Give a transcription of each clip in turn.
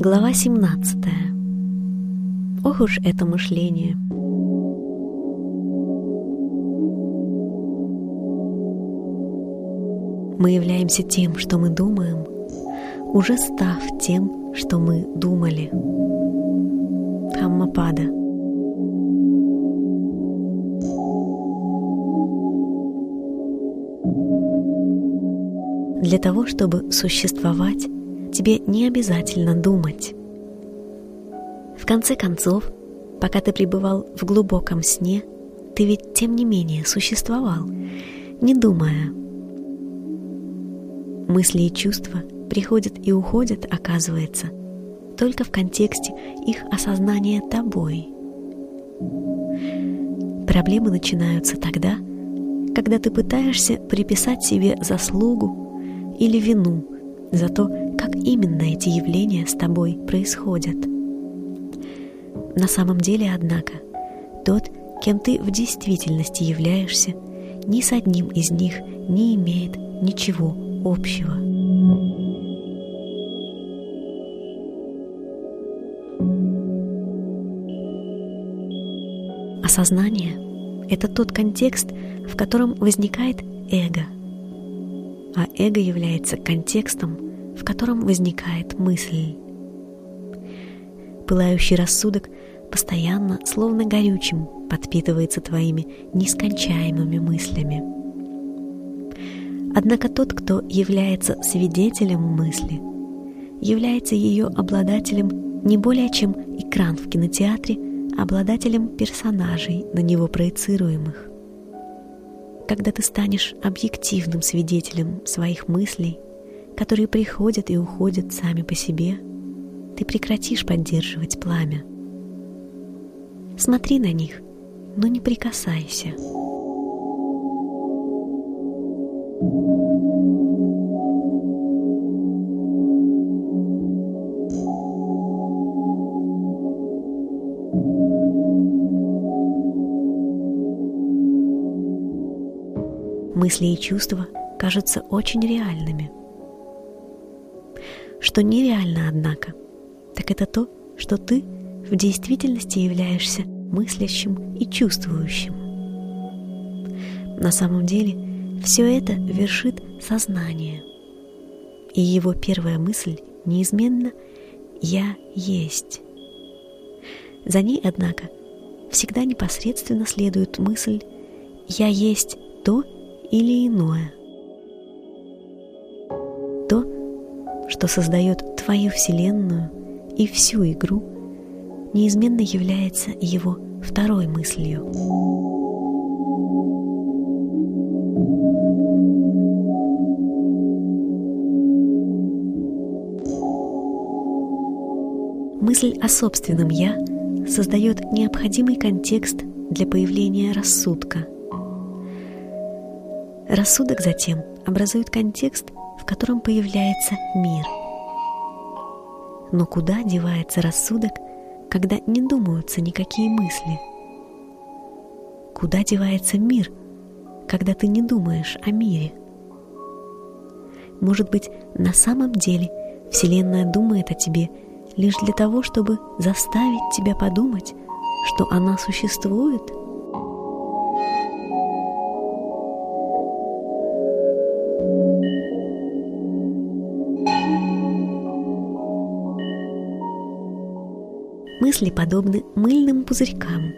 Глава 17. Ох уж это мышление. Мы являемся тем, что мы думаем, уже став тем, что мы думали. Хаммапада. Для того, чтобы существовать, тебе не обязательно думать. В конце концов, пока ты пребывал в глубоком сне, ты ведь тем не менее существовал, не думая. Мысли и чувства приходят и уходят, оказывается, только в контексте их осознания тобой. Проблемы начинаются тогда, когда ты пытаешься приписать себе заслугу или вину за то, как именно эти явления с тобой происходят. На самом деле, однако, тот, кем ты в действительности являешься, ни с одним из них не имеет ничего общего. Осознание — это тот контекст, в котором возникает эго, а эго является контекстом, в котором возникает мысль. Пылающий рассудок постоянно, словно горючим, подпитывается твоими нескончаемыми мыслями. Однако тот, кто является свидетелем мысли, является ее обладателем не более чем экран в кинотеатре, обладателем персонажей, на него проецируемых. Когда ты станешь объективным свидетелем своих мыслей, которые приходят и уходят сами по себе, ты прекратишь поддерживать пламя. Смотри на них, но не прикасайся. Мысли и чувства кажутся очень реальными – что нереально, однако, так это то, что ты в действительности являешься мыслящим и чувствующим. На самом деле все это вершит сознание, и его первая мысль неизменно «я есть». За ней, однако, всегда непосредственно следует мысль «я есть то или иное». Что создает твою Вселенную и всю игру, неизменно является его второй мыслью. Мысль о собственном «я» создает необходимый контекст для появления рассудка. Рассудок затем образует контекст в котором появляется мир. Но куда девается рассудок, когда не думаются никакие мысли? Куда девается мир, когда ты не думаешь о мире? Может быть, на самом деле Вселенная думает о тебе лишь для того, чтобы заставить тебя подумать, что она существует – мысли подобны мыльным пузырькам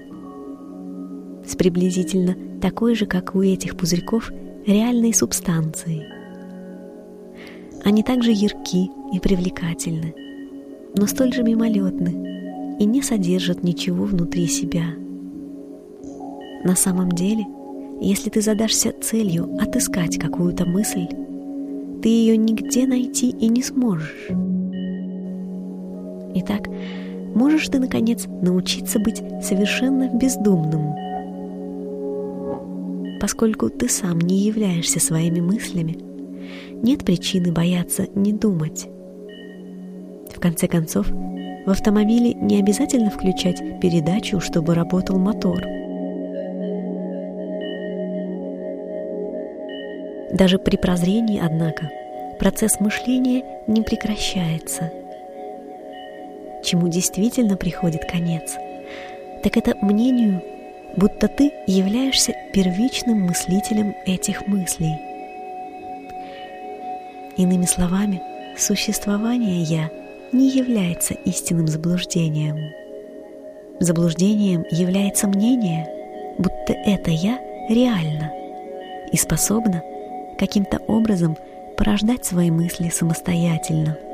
с приблизительно такой же, как у этих пузырьков, реальной субстанцией. Они также ярки и привлекательны, но столь же мимолетны и не содержат ничего внутри себя. На самом деле, если ты задашься целью отыскать какую-то мысль, ты ее нигде найти и не сможешь. Итак, можешь ты, наконец, научиться быть совершенно бездумным. Поскольку ты сам не являешься своими мыслями, нет причины бояться не думать. В конце концов, в автомобиле не обязательно включать передачу, чтобы работал мотор. Даже при прозрении, однако, процесс мышления не прекращается – чему действительно приходит конец, так это мнению, будто ты являешься первичным мыслителем этих мыслей. Иными словами, существование «я» не является истинным заблуждением. Заблуждением является мнение, будто это «я» реально и способно каким-то образом порождать свои мысли самостоятельно –